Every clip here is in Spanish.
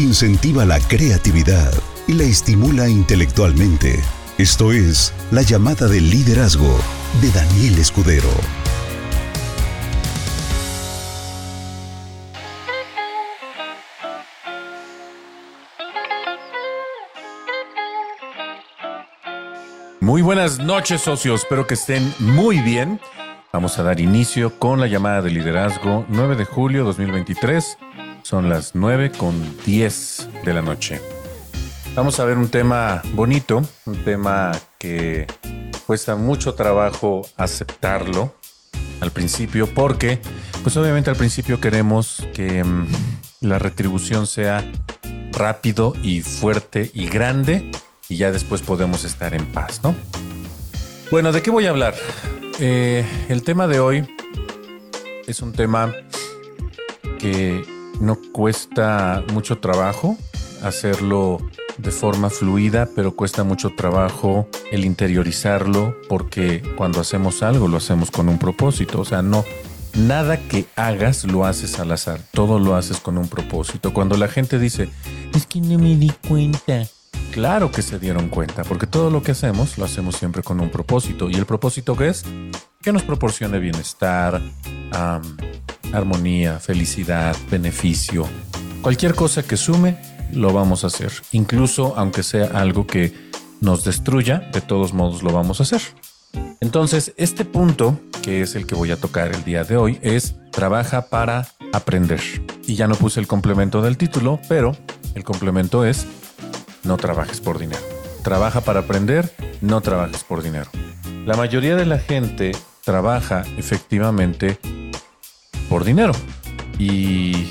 incentiva la creatividad y la estimula intelectualmente. Esto es La llamada del liderazgo de Daniel Escudero. Muy buenas noches socios, espero que estén muy bien. Vamos a dar inicio con la llamada de liderazgo 9 de julio 2023. Son las 9 con 10 de la noche. Vamos a ver un tema bonito, un tema que cuesta mucho trabajo aceptarlo al principio porque, pues obviamente al principio queremos que mm, la retribución sea rápido y fuerte y grande y ya después podemos estar en paz, ¿no? Bueno, ¿de qué voy a hablar? Eh, el tema de hoy es un tema que no cuesta mucho trabajo hacerlo de forma fluida, pero cuesta mucho trabajo el interiorizarlo porque cuando hacemos algo lo hacemos con un propósito, o sea, no nada que hagas lo haces al azar, todo lo haces con un propósito. Cuando la gente dice, es que no me di cuenta, Claro que se dieron cuenta, porque todo lo que hacemos lo hacemos siempre con un propósito. ¿Y el propósito qué es? Que nos proporcione bienestar, armonía, felicidad, beneficio. Cualquier cosa que sume, lo vamos a hacer. Incluso aunque sea algo que nos destruya, de todos modos lo vamos a hacer. Entonces, este punto, que es el que voy a tocar el día de hoy, es trabaja para aprender. Y ya no puse el complemento del título, pero el complemento es no trabajes por dinero. Trabaja para aprender, no trabajes por dinero. La mayoría de la gente trabaja efectivamente por dinero. Y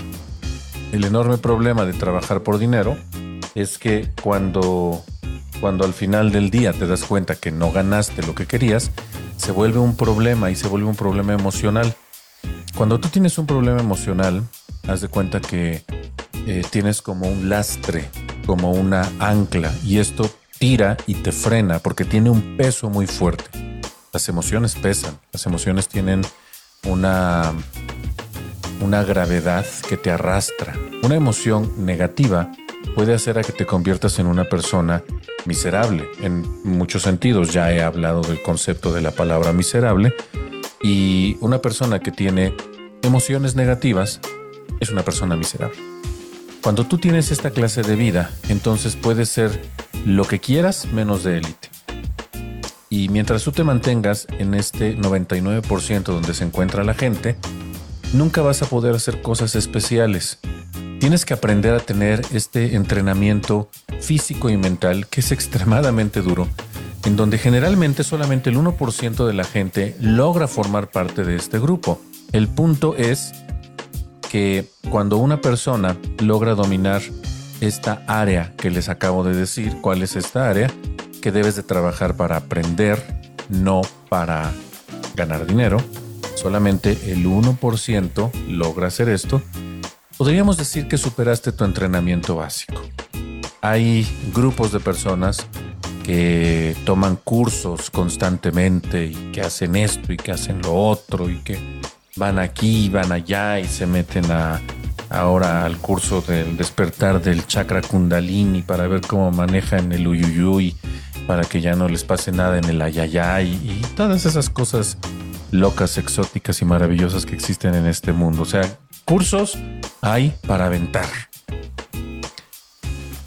el enorme problema de trabajar por dinero es que cuando, cuando al final del día te das cuenta que no ganaste lo que querías, se vuelve un problema y se vuelve un problema emocional. Cuando tú tienes un problema emocional, haz de cuenta que eh, tienes como un lastre como una ancla y esto tira y te frena porque tiene un peso muy fuerte. Las emociones pesan, las emociones tienen una, una gravedad que te arrastra. Una emoción negativa puede hacer a que te conviertas en una persona miserable. En muchos sentidos ya he hablado del concepto de la palabra miserable y una persona que tiene emociones negativas es una persona miserable. Cuando tú tienes esta clase de vida, entonces puedes ser lo que quieras menos de élite. Y mientras tú te mantengas en este 99% donde se encuentra la gente, nunca vas a poder hacer cosas especiales. Tienes que aprender a tener este entrenamiento físico y mental que es extremadamente duro, en donde generalmente solamente el 1% de la gente logra formar parte de este grupo. El punto es que cuando una persona logra dominar esta área que les acabo de decir, cuál es esta área, que debes de trabajar para aprender, no para ganar dinero, solamente el 1% logra hacer esto, podríamos decir que superaste tu entrenamiento básico. Hay grupos de personas que toman cursos constantemente y que hacen esto y que hacen lo otro y que van aquí, van allá y se meten ahora al curso del despertar del chakra kundalini para ver cómo manejan el uyuyuy para que ya no les pase nada en el ayayay y todas esas cosas locas, exóticas y maravillosas que existen en este mundo. O sea, cursos hay para aventar.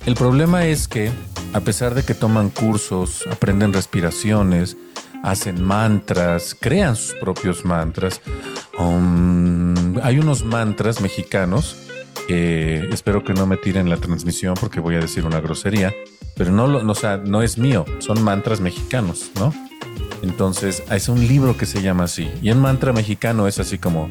El problema es que, a pesar de que toman cursos, aprenden respiraciones, hacen mantras, crean sus propios mantras. Um, hay unos mantras mexicanos espero que no me tiren la transmisión porque voy a decir una grosería, pero no, no, no es mío, son mantras mexicanos, ¿no? Entonces, ah, es un libro que se llama así. Y en mantra mexicano es así como...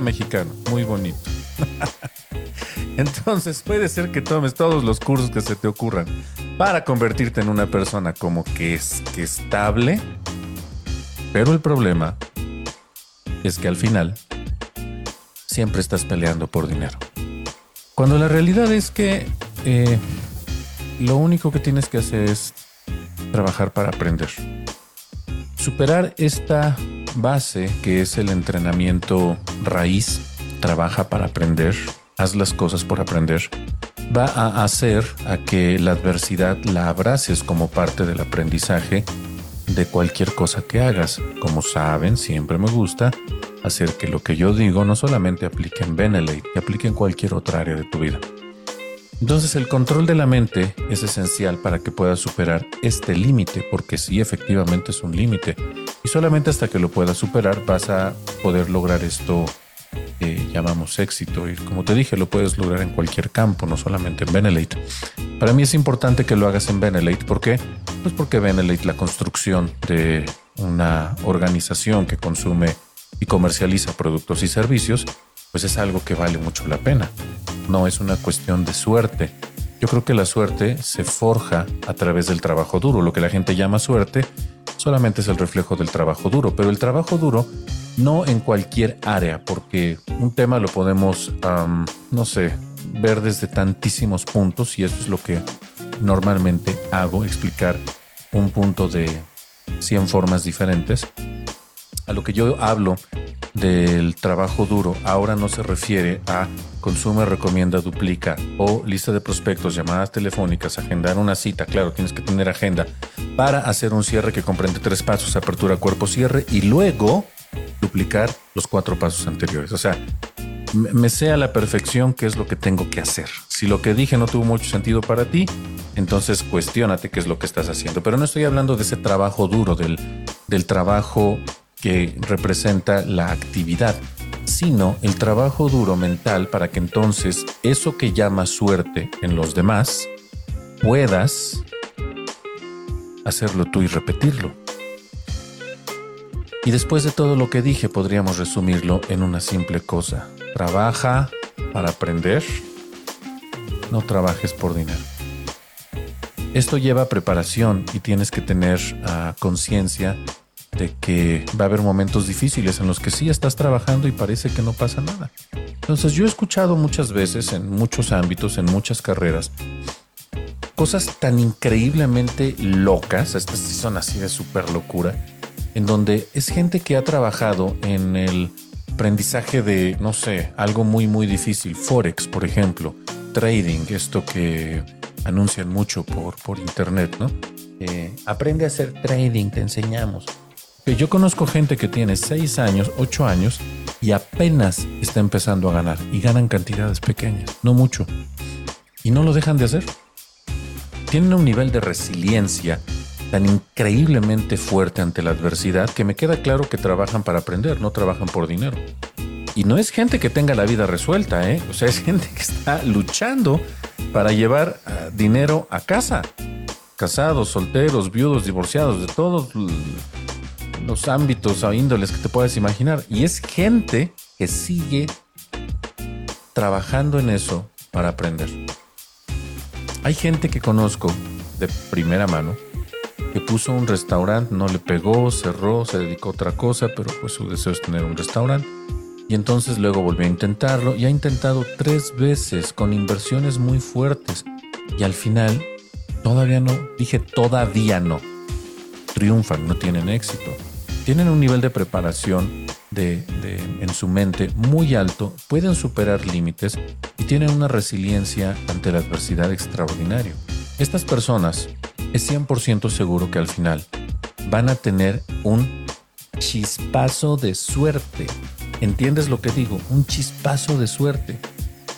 mexicano, muy bonito. Entonces puede ser que tomes todos los cursos que se te ocurran para convertirte en una persona como que es que estable. Pero el problema es que al final siempre estás peleando por dinero. Cuando la realidad es que eh, lo único que tienes que hacer es trabajar para aprender. Superar esta base que es el entrenamiento raíz, trabaja para aprender, haz las cosas por aprender, va a hacer a que la adversidad la abraces como parte del aprendizaje de cualquier cosa que hagas. Como saben, siempre me gusta hacer que lo que yo digo no solamente aplique en Benelete, que aplique en cualquier otra área de tu vida. Entonces el control de la mente es esencial para que puedas superar este límite, porque sí, efectivamente es un límite. Y solamente hasta que lo puedas superar vas a poder lograr esto que llamamos éxito. Y como te dije, lo puedes lograr en cualquier campo, no solamente en Benelete. Para mí es importante que lo hagas en Benelete. ¿Por qué? Pues porque Benelete, la construcción de una organización que consume y comercializa productos y servicios, pues es algo que vale mucho la pena. No es una cuestión de suerte. Yo creo que la suerte se forja a través del trabajo duro. Lo que la gente llama suerte solamente es el reflejo del trabajo duro, pero el trabajo duro no en cualquier área, porque un tema lo podemos, no sé, ver desde tantísimos puntos y eso es lo que normalmente hago, explicar un punto de 100 formas diferentes. A lo que yo hablo del trabajo duro ahora no se refiere a consume, recomienda, duplica o lista de prospectos, llamadas telefónicas, agendar una cita, claro, tienes que tener agenda para hacer un cierre que comprende tres pasos, apertura, cuerpo, cierre y luego duplicar los cuatro pasos anteriores. O sea, me sé a la perfección qué es lo que tengo que hacer. Si lo que dije no tuvo mucho sentido para ti, entonces cuestiónate qué es lo que estás haciendo. Pero no estoy hablando de ese trabajo duro, del, del trabajo que representa la actividad, sino el trabajo duro mental para que entonces eso que llama suerte en los demás puedas hacerlo tú y repetirlo. Y después de todo lo que dije podríamos resumirlo en una simple cosa. Trabaja para aprender, no trabajes por dinero. Esto lleva preparación y tienes que tener ah, conciencia de que va a haber momentos difíciles en los que sí estás trabajando y parece que no pasa nada. Entonces yo he escuchado muchas veces en muchos ámbitos, en muchas carreras, cosas tan increíblemente locas, estas sí son así de súper locura, en donde es gente que ha trabajado en el aprendizaje de, no sé, algo muy, muy difícil, Forex, por ejemplo, trading, esto que anuncian mucho por, por internet, ¿no? Eh, aprende a hacer trading, te enseñamos. Yo conozco gente que tiene 6 años, 8 años y apenas está empezando a ganar y ganan cantidades pequeñas, no mucho. Y no lo dejan de hacer. Tienen un nivel de resiliencia tan increíblemente fuerte ante la adversidad que me queda claro que trabajan para aprender, no trabajan por dinero. Y no es gente que tenga la vida resuelta, ¿eh? O sea, es gente que está luchando para llevar ah, dinero a casa. Casados, solteros, viudos, divorciados, de todos los ámbitos o índoles que te puedas imaginar. Y es gente que sigue trabajando en eso para aprender. Hay gente que conozco de primera mano que puso un restaurante, no le pegó, cerró, se dedicó a otra cosa, pero pues su deseo es tener un restaurante. Y entonces luego volvió a intentarlo y ha intentado tres veces con inversiones muy fuertes. Y al final, todavía no, dije todavía no. Triunfan, no tienen éxito tienen un nivel de preparación de, en su mente muy alto, pueden superar límites y tienen una resiliencia ante la adversidad extraordinario. Estas personas es 100% seguro que al final van a tener un chispazo de suerte. ¿Entiendes lo que digo? Un chispazo de suerte.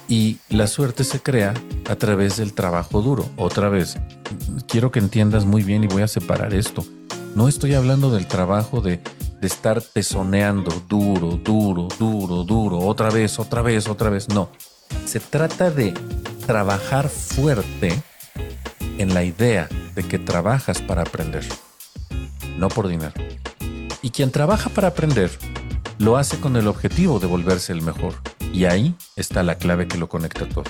Y la suerte se crea a través del trabajo duro. Otra vez, quiero que entiendas muy bien y voy a separar esto. No estoy hablando del trabajo de, estar pezoneando duro, duro, duro, duro, otra vez, otra vez, otra vez. No. Se trata de trabajar fuerte en la idea de que trabajas para aprender, no por dinero. Y quien trabaja para aprender lo hace con el objetivo de volverse el mejor. Y ahí está la clave que lo conecta todo.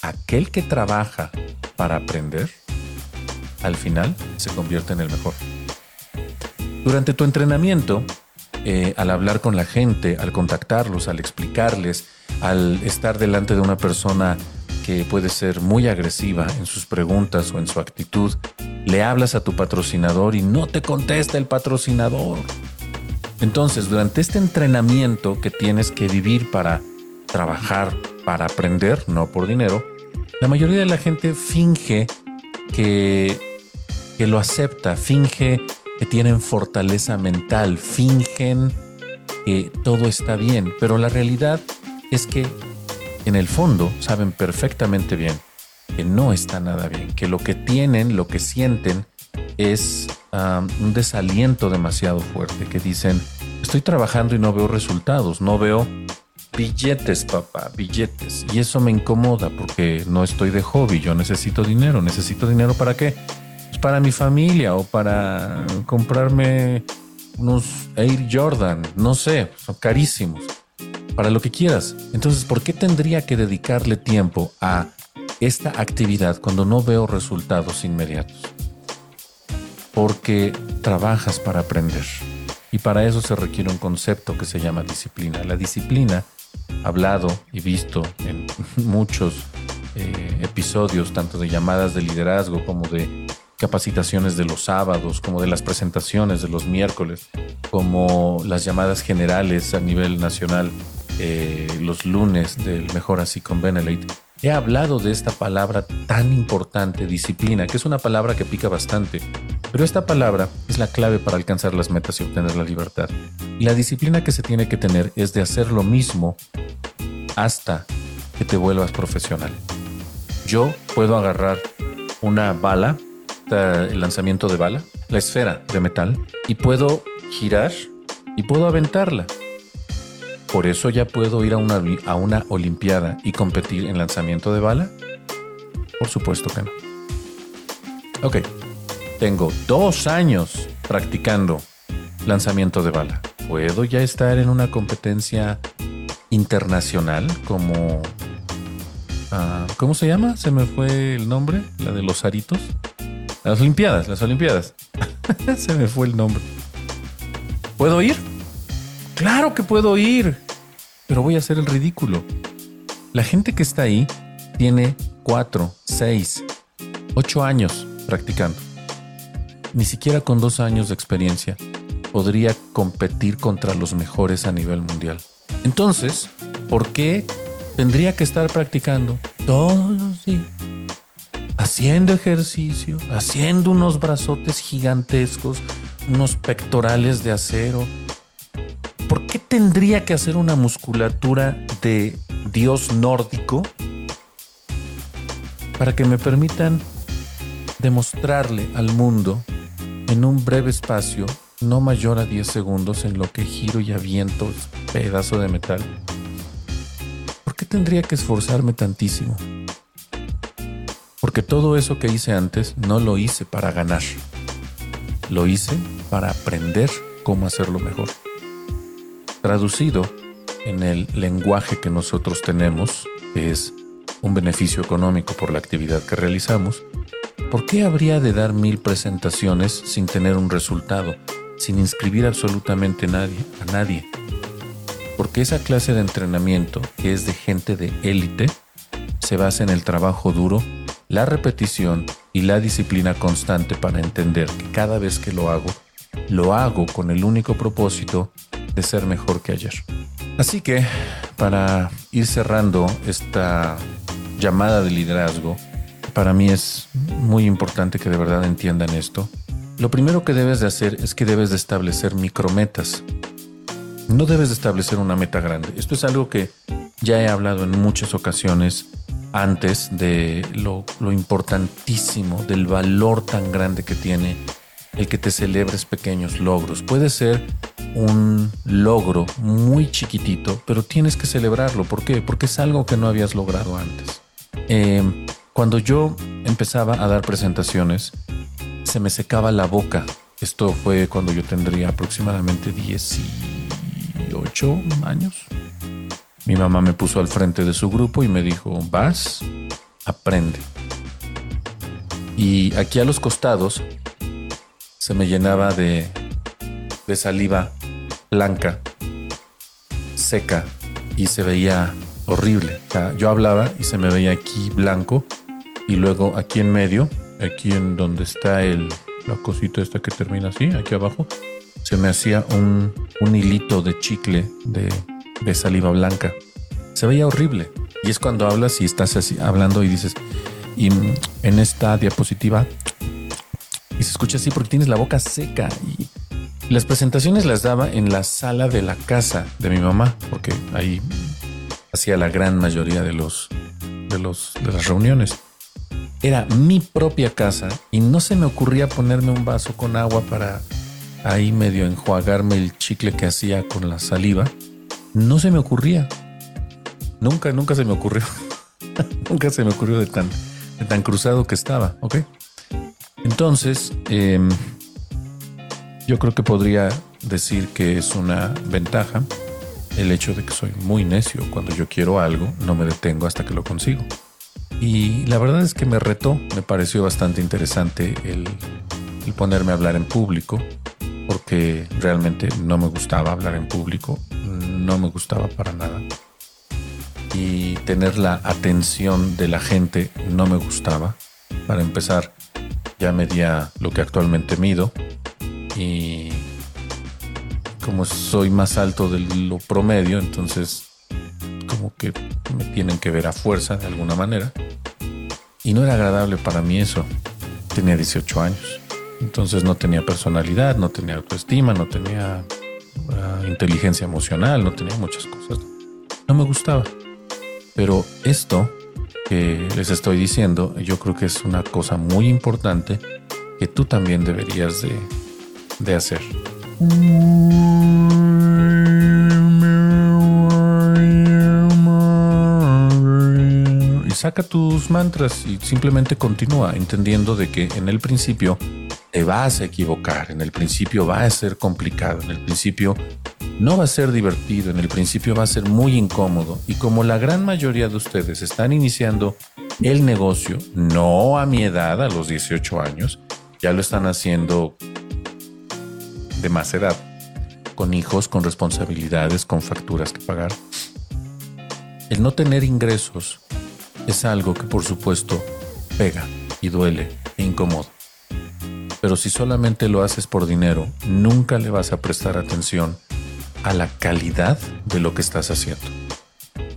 Aquel que trabaja para aprender, al final se convierte en el mejor. Durante tu entrenamiento, eh, al hablar con la gente, al contactarlos, al explicarles, al estar delante de una persona que puede ser muy agresiva en sus preguntas o en su actitud, le hablas a tu patrocinador y no te contesta el patrocinador. Entonces, durante este entrenamiento que tienes que vivir para trabajar, para aprender, no por dinero, la mayoría de la gente finge que, que lo acepta, finge que tienen fortaleza mental, fingen que todo está bien, pero la realidad es que en el fondo saben perfectamente bien que no está nada bien, que lo que tienen, lo que sienten es un desaliento demasiado fuerte, que dicen, estoy trabajando y no veo resultados, no veo billetes, papá, billetes. Y eso me incomoda porque no estoy de hobby, yo necesito dinero, necesito dinero para qué? Para mi familia o para comprarme unos Air Jordan, no sé, son carísimos para lo que quieras. Entonces, ¿por qué tendría que dedicarle tiempo a esta actividad cuando no veo resultados inmediatos? Porque trabajas para aprender. Y para eso se requiere un concepto que se llama disciplina. La disciplina, hablado y visto en muchos eh, episodios, tanto de llamadas de liderazgo como de capacitaciones de los sábados, como de las presentaciones de los miércoles, como las llamadas generales a nivel nacional eh, los lunes del Mejor Así con Benelete, he hablado de esta palabra tan importante, disciplina, que es una palabra que pica bastante. Pero esta palabra es la clave para alcanzar las metas y obtener la libertad. Y la disciplina que se tiene que tener es de hacer lo mismo hasta que te vuelvas profesional. Yo puedo agarrar una bala, el lanzamiento de bala, la esfera de metal, y puedo girar y puedo aventarla. ¿Por eso ya puedo ir a una, a una Olimpiada y competir en lanzamiento de bala? Por supuesto que no. Ok, tengo dos años practicando lanzamiento de bala. ¿Puedo ya estar en una competencia internacional como... Ah, ¿Cómo se llama? Se me fue el nombre, la de los aritos. Las Olimpiadas, las Olimpiadas. se me fue el nombre. ¿Puedo ir? Claro que puedo ir, pero voy a hacer el ridículo. La gente que está ahí tiene cuatro, seis, ocho años practicando. Ni siquiera con dos años de experiencia podría competir contra los mejores a nivel mundial. Entonces, ¿por qué tendría que estar practicando todos los días? Haciendo ejercicio, haciendo unos brazotes gigantescos, unos pectorales de acero, ¿por qué tendría que hacer una musculatura de dios nórdico para que me permitan demostrarle al mundo en un breve espacio, no mayor a 10 segundos, en lo que giro y aviento pedazo de metal? ¿Por qué tendría que esforzarme tantísimo? Porque todo eso que hice antes no lo hice para ganar. Lo hice para aprender cómo hacerlo mejor. Traducido en el lenguaje que nosotros tenemos, que es un beneficio económico por la actividad que realizamos, ¿por qué habría de dar mil presentaciones sin tener un resultado, sin inscribir absolutamente a nadie? Porque esa clase de entrenamiento, que es de gente de élite, se basa en el trabajo duro, la repetición y la disciplina constante para entender que cada vez que lo hago, lo hago con el único propósito de ser mejor que ayer. Así que, para ir cerrando esta llamada de liderazgo, para mí es muy importante que de verdad entiendan esto. Lo primero que debes de hacer es que debes de establecer micrometas. No debes de establecer una meta grande. Esto es algo que ya he hablado en muchas ocasiones antes de lo, lo importantísimo, del valor tan grande que tiene el que te celebres pequeños logros. Puede ser un logro muy chiquitito, pero tienes que celebrarlo. ¿Por qué? Porque es algo que no habías logrado antes. Em, cuando yo empezaba a dar presentaciones, se me secaba la boca. Esto fue cuando yo tendría aproximadamente 18 18 años. Mi mamá me puso al frente de su grupo y me dijo, vas, aprende. Y aquí a los costados se me llenaba de, de saliva blanca, seca, y se veía horrible. yo hablaba y se me veía aquí blanco y luego aquí en medio, aquí en donde está el, la cosita esta que termina así, aquí abajo, se me hacía un, un hilito de chicle de, de saliva blanca. Se veía horrible. Y es cuando hablas y estás así hablando y dices, y en esta diapositiva, y se escucha así porque tienes la boca seca. Y las presentaciones las daba en la sala de la casa de mi mamá, porque ahí hacía la gran mayoría de los de los de las reuniones. Era mi propia casa y no se me ocurría ponerme un vaso con agua para ahí medio enjuagarme el chicle que hacía con la saliva. No se me ocurría. Nunca, nunca se me ocurrió. nunca se me ocurrió de tan, de tan cruzado que estaba, ¿ok? Entonces, em, yo creo que podría decir que es una ventaja el hecho de que soy muy necio. Cuando yo quiero algo, no me detengo hasta que lo consigo. Y la verdad es que me retó, me pareció bastante interesante el, el ponerme a hablar en público, porque realmente no me gustaba hablar en público, no me gustaba para nada. Y tener la atención de la gente no me gustaba. Para empezar, ya medía lo que actualmente mido y como soy más alto de lo promedio, entonces como que me tienen que ver a fuerza de alguna manera. Y no era agradable para mí eso. Tenía 18 años. Entonces no tenía personalidad, no tenía autoestima, no tenía uh, inteligencia emocional, no tenía muchas cosas. No me gustaba. Pero esto que les estoy diciendo, yo creo que es una cosa muy importante que tú también deberías de, de hacer. Y saca tus mantras y simplemente continúa entendiendo de que en el principio te vas a equivocar, en el principio va a ser complicado, en el principio no va a ser divertido, en el principio va a ser muy incómodo y como la gran mayoría de ustedes están iniciando el negocio, no a mi edad, a los 18 años, ya lo están haciendo de más edad, con hijos, con responsabilidades, con facturas que pagar. El no tener ingresos es algo que por supuesto pega y duele e incomoda. Pero si solamente lo haces por dinero, nunca le vas a prestar atención a la calidad de lo que estás haciendo.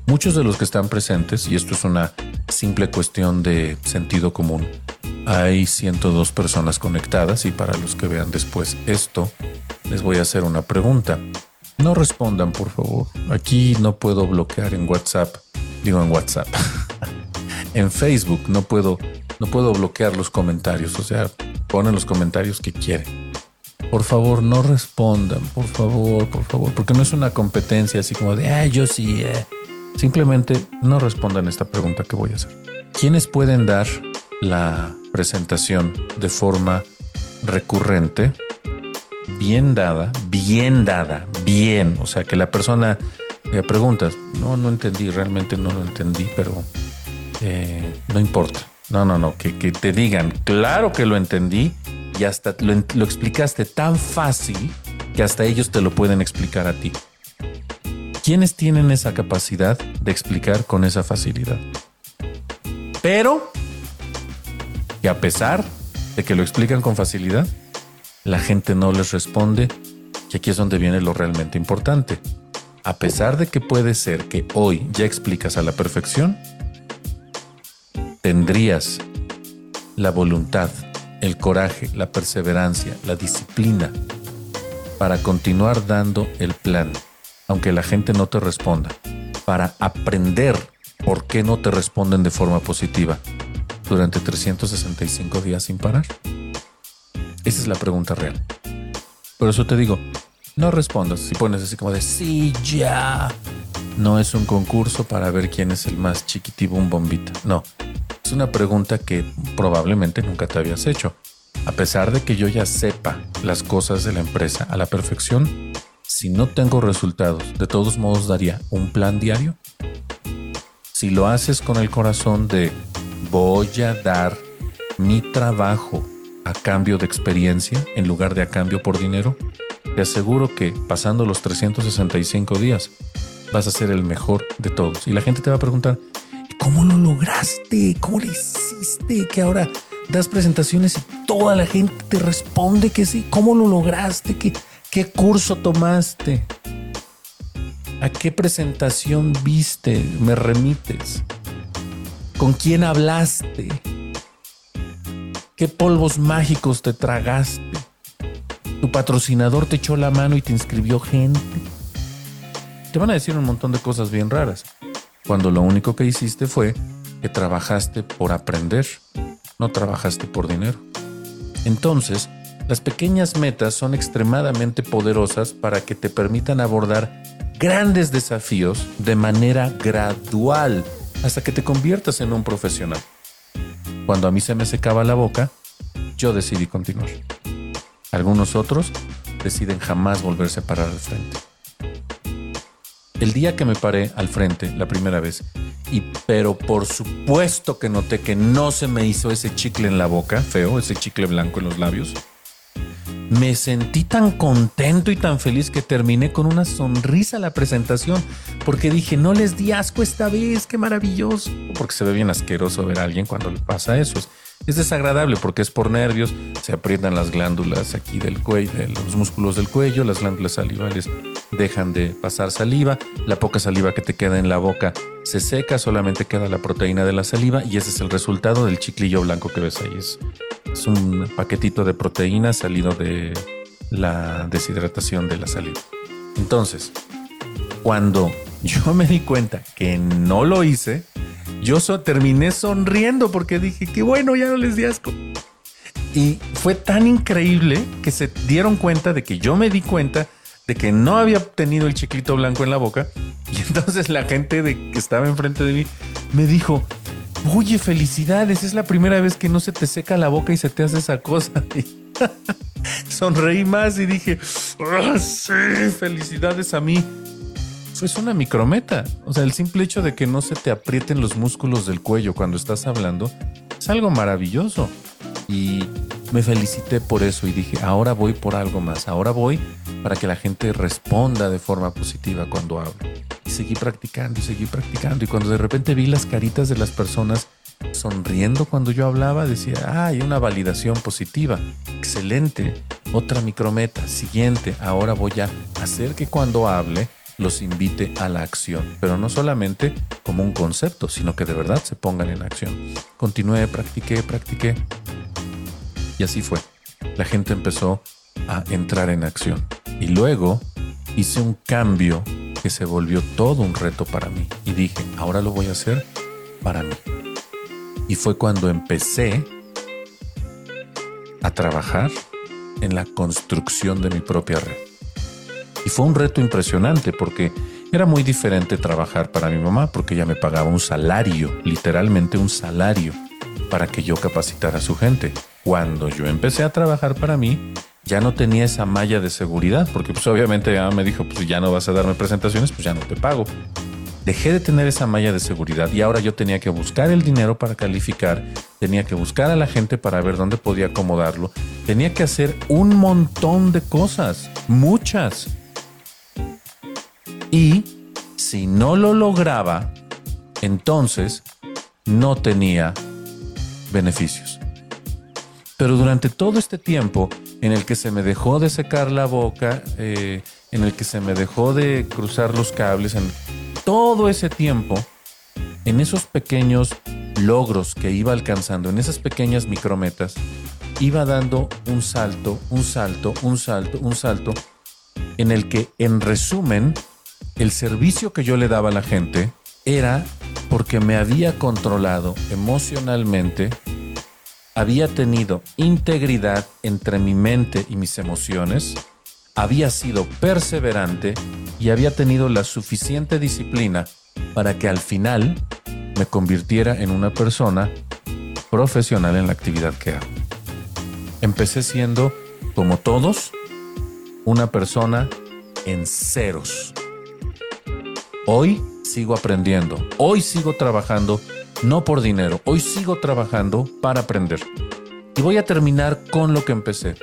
Muchos de los que están presentes, y esto es una simple cuestión de sentido común, hay 102 personas conectadas y para los que vean después esto, les voy a hacer una pregunta. No respondan, por favor. Aquí no puedo bloquear en WhatsApp. Digo en WhatsApp. en Facebook no puedo, no puedo bloquear los comentarios. O sea, ponen los comentarios que quieren. Por favor, no respondan. Por favor, por favor. Porque no es una competencia así como de, ah, yo sí. Eh". Simplemente no respondan esta pregunta que voy a hacer. ¿Quiénes pueden dar la presentación de forma recurrente, bien dada, bien dada, bien. O sea, que la persona le preguntas, no, no entendí, realmente no lo entendí, pero eh, no importa. No, no, no, que, te digan, claro que lo entendí y hasta lo, lo explicaste tan fácil que hasta ellos te lo pueden explicar a ti. ¿Quiénes tienen esa capacidad de explicar con esa facilidad? Pero y a pesar de que lo explican con facilidad, la gente no les responde y aquí es donde viene lo realmente importante. A pesar de que puede ser que hoy ya explicas a la perfección, tendrías la voluntad, el coraje, la perseverancia, la disciplina para continuar dando el plan, aunque la gente no te responda, para aprender por qué no te responden de forma positiva durante 365 días sin parar? Esa es la pregunta real. Por eso te digo, no respondas si pones así como de sí, ya. No es un concurso para ver quién es el más chiquitivo, un bombita. No, es una pregunta que probablemente nunca te habías hecho. A pesar de que yo ya sepa las cosas de la empresa a la perfección, si no tengo resultados, de todos modos daría un plan diario. Si lo haces con el corazón de voy a dar mi trabajo a cambio de experiencia en lugar de a cambio por dinero, te aseguro que pasando los 365 días vas a ser el mejor de todos. Y la gente te va a preguntar, ¿cómo lo lograste? ¿Cómo lo hiciste? Que ahora das presentaciones y toda la gente te responde que sí. ¿Cómo lo lograste? ¿Qué, qué curso tomaste? ¿A qué presentación viste? ¿Me remites? ¿Con quién hablaste? ¿Qué polvos mágicos te tragaste? Tu patrocinador te echó la mano y te inscribió gente. Te van a decir un montón de cosas bien raras, cuando lo único que hiciste fue que trabajaste por aprender, no trabajaste por dinero. Entonces, las pequeñas metas son extremadamente poderosas para que te permitan abordar grandes desafíos de manera gradual hasta que te conviertas en un profesional. Cuando a mí se me secaba la boca, yo decidí continuar. Algunos otros deciden jamás volverse a parar al frente. El día que me paré al frente la primera vez, y pero por supuesto que noté que no se me hizo ese chicle en la boca, feo, ese chicle blanco en los labios, me sentí tan contento y tan feliz que terminé con una sonrisa la presentación, porque dije, no les di asco esta vez, qué maravilloso. Porque se ve bien asqueroso ver a alguien cuando le pasa eso. Es, desagradable porque es por nervios, se aprietan las glándulas aquí del cuello, los músculos del cuello, las glándulas salivales dejan de pasar saliva, la poca saliva que te queda en la boca se seca, solamente queda la proteína de la saliva y ese es el resultado del chiclillo blanco que ves ahí. Es, un paquetito de proteína salido de la deshidratación de la saliva. Entonces, cuando yo me di cuenta que no lo hice, yo terminé sonriendo porque dije, qué bueno, ya no les di asco. Y fue tan increíble que se dieron cuenta de que yo me di cuenta de que no había tenido el chiquito blanco en la boca. Y entonces la gente de que estaba enfrente de mí me dijo, oye, felicidades, es la primera vez que no se te seca la boca y se te hace esa cosa. sonreí más y dije, ah, sí, felicidades a mí. Es una micrometa. O sea, el simple hecho de que no se te aprieten los músculos del cuello cuando estás hablando es algo maravilloso. Y me felicité por eso y dije, ahora voy por algo más. Ahora voy para que la gente responda de forma positiva cuando hablo. Y seguí practicando y seguí practicando. Y cuando de repente vi las caritas de las personas sonriendo cuando yo hablaba, decía, ah, hay una validación positiva. Excelente. Otra micrometa. Siguiente. Ahora voy a hacer que cuando hable los invite a la acción, pero no solamente como un concepto, sino que de verdad se pongan en acción. Continué, practiqué, practiqué. Y así fue. La gente empezó a entrar en acción. Y luego hice un cambio que se volvió todo un reto para mí. Y dije, ahora lo voy a hacer para mí. Y fue cuando empecé a trabajar en la construcción de mi propia red. Y fue un reto impresionante porque era muy diferente trabajar para mi mamá porque ella me pagaba un salario, literalmente un salario, para que yo capacitara a su gente. Cuando yo empecé a trabajar para mí, ya no tenía esa malla de seguridad, porque pues obviamente me dijo, pues ya no vas a darme presentaciones, pues ya no te pago. Dejé de tener esa malla de seguridad y ahora yo tenía que buscar el dinero para calificar, tenía que buscar a la gente para ver dónde podía acomodarlo, tenía que hacer un montón de cosas, muchas. Y si no lo lograba, entonces no tenía beneficios. Pero durante todo este tiempo en el que se me dejó de secar la boca, eh, en el que se me dejó de cruzar los cables, en todo ese tiempo, en esos pequeños logros que iba alcanzando, en esas pequeñas micrometas, iba dando un salto, un salto, un salto, un salto, en el que en resumen el servicio que yo le daba a la gente era porque me había controlado emocionalmente, había tenido integridad entre mi mente y mis emociones, había sido perseverante y había tenido la suficiente disciplina para que al final me convirtiera en una persona profesional en la actividad que hago. Empecé siendo, como todos, una persona en ceros. Hoy sigo aprendiendo, hoy sigo trabajando, no por dinero, hoy sigo trabajando para aprender. Y voy a terminar con lo que empecé.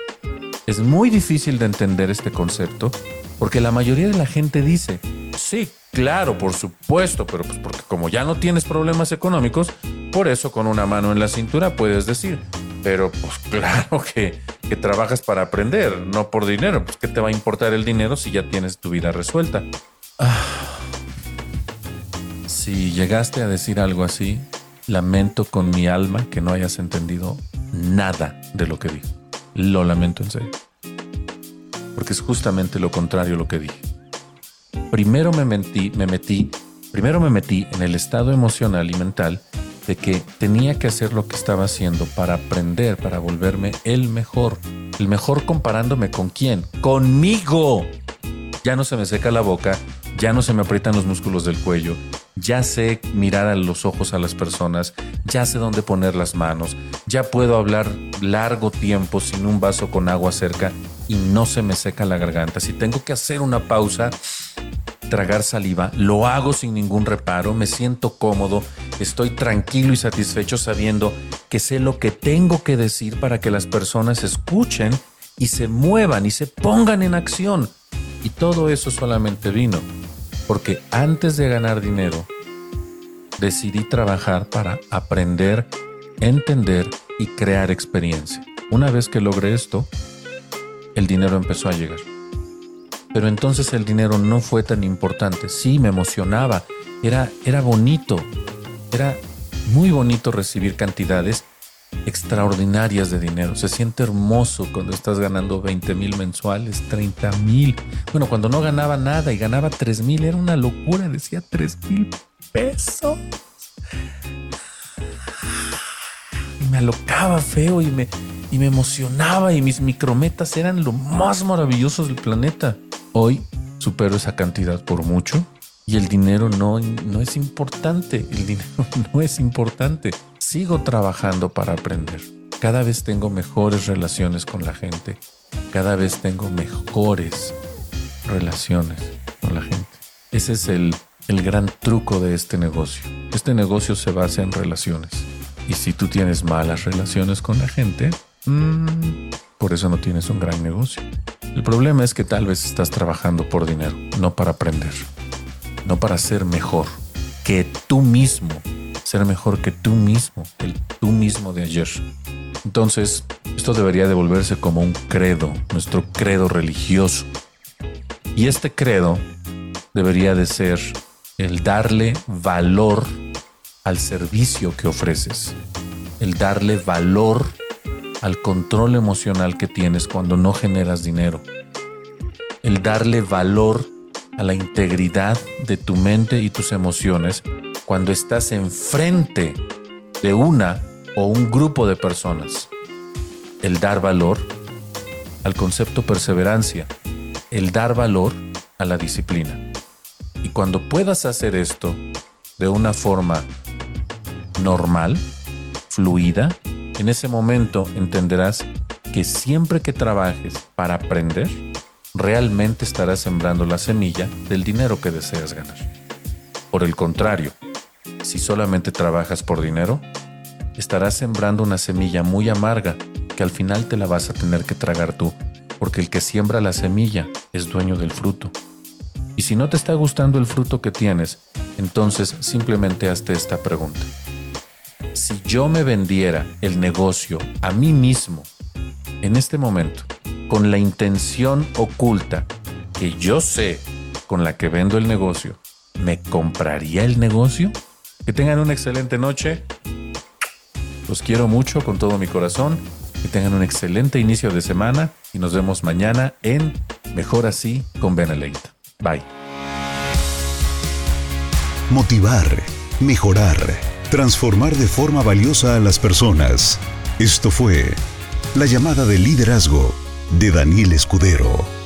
Es muy difícil de entender este concepto porque la mayoría de la gente dice, sí, claro, por supuesto, pero pues porque como ya no tienes problemas económicos, por eso con una mano en la cintura puedes decir, pero pues claro que, que trabajas para aprender, no por dinero, pues ¿qué te va a importar el dinero si ya tienes tu vida resuelta? Ah. Si llegaste a decir algo así, lamento con mi alma que no hayas entendido nada de lo que dije. Lo lamento en serio. Porque es justamente lo contrario lo que dije. Primero me metí, me metí, primero me metí en el estado emocional y mental de que tenía que hacer lo que estaba haciendo para aprender, para volverme el mejor. El mejor comparándome con quién? Conmigo. Ya no se me seca la boca, ya no se me aprietan los músculos del cuello, ya sé mirar a los ojos a las personas, ya sé dónde poner las manos, ya puedo hablar largo tiempo sin un vaso con agua cerca y no se me seca la garganta. Si tengo que hacer una pausa, tragar saliva, lo hago sin ningún reparo, me siento cómodo, estoy tranquilo y satisfecho sabiendo que sé lo que tengo que decir para que las personas escuchen y se muevan y se pongan en acción. Y todo eso solamente vino porque antes de ganar dinero, decidí trabajar para aprender, entender y crear experiencia. Una vez que logré esto, el dinero empezó a llegar. Pero entonces el dinero no fue tan importante. Sí, me emocionaba. Era, era bonito. Era muy bonito recibir cantidades extraordinarias de dinero. Se siente hermoso cuando estás ganando 20 mil mensuales, 30 mil. Bueno, cuando no ganaba nada y ganaba 3 mil, era una locura. Decía 3 mil pesos. Y me alocaba feo y me, y me emocionaba y mis micrometas eran lo más maravillosos del planeta. Hoy supero esa cantidad por mucho y el dinero no, no es importante. El dinero no es importante. Sigo trabajando para aprender. Cada vez tengo mejores relaciones con la gente. Cada vez tengo mejores relaciones con la gente. Ese es el, el gran truco de este negocio. Este negocio se basa en relaciones. Y si tú tienes malas relaciones con la gente, mmm, por eso no tienes un gran negocio. El problema es que tal vez estás trabajando por dinero, no para aprender no para ser mejor que tú mismo, ser mejor que tú mismo, el tú mismo de ayer. Entonces, esto debería devolverse como un credo, nuestro credo religioso. Y este credo debería de ser el darle valor al servicio que ofreces, el darle valor al control emocional que tienes cuando no generas dinero, el darle valor a la integridad de tu mente y tus emociones cuando estás enfrente de una o un grupo de personas. El dar valor al concepto perseverancia, el dar valor a la disciplina. Y cuando puedas hacer esto de una forma normal, fluida, en ese momento entenderás que siempre que trabajes para aprender, realmente estarás sembrando la semilla del dinero que deseas ganar. Por el contrario, si solamente trabajas por dinero, estarás sembrando una semilla muy amarga que al final te la vas a tener que tragar tú, porque el que siembra la semilla es dueño del fruto. Y si no te está gustando el fruto que tienes, entonces simplemente hazte esta pregunta. Si yo me vendiera el negocio a mí mismo en este momento, con la intención oculta que yo sé con la que vendo el negocio, ¿me compraría el negocio? Que tengan una excelente noche. Los quiero mucho con todo mi corazón. Que tengan un excelente inicio de semana y nos vemos mañana en Mejor así con Benelete. Bye. Motivar, mejorar, transformar de forma valiosa a las personas. Esto fue la llamada de liderazgo de Daniel Escudero.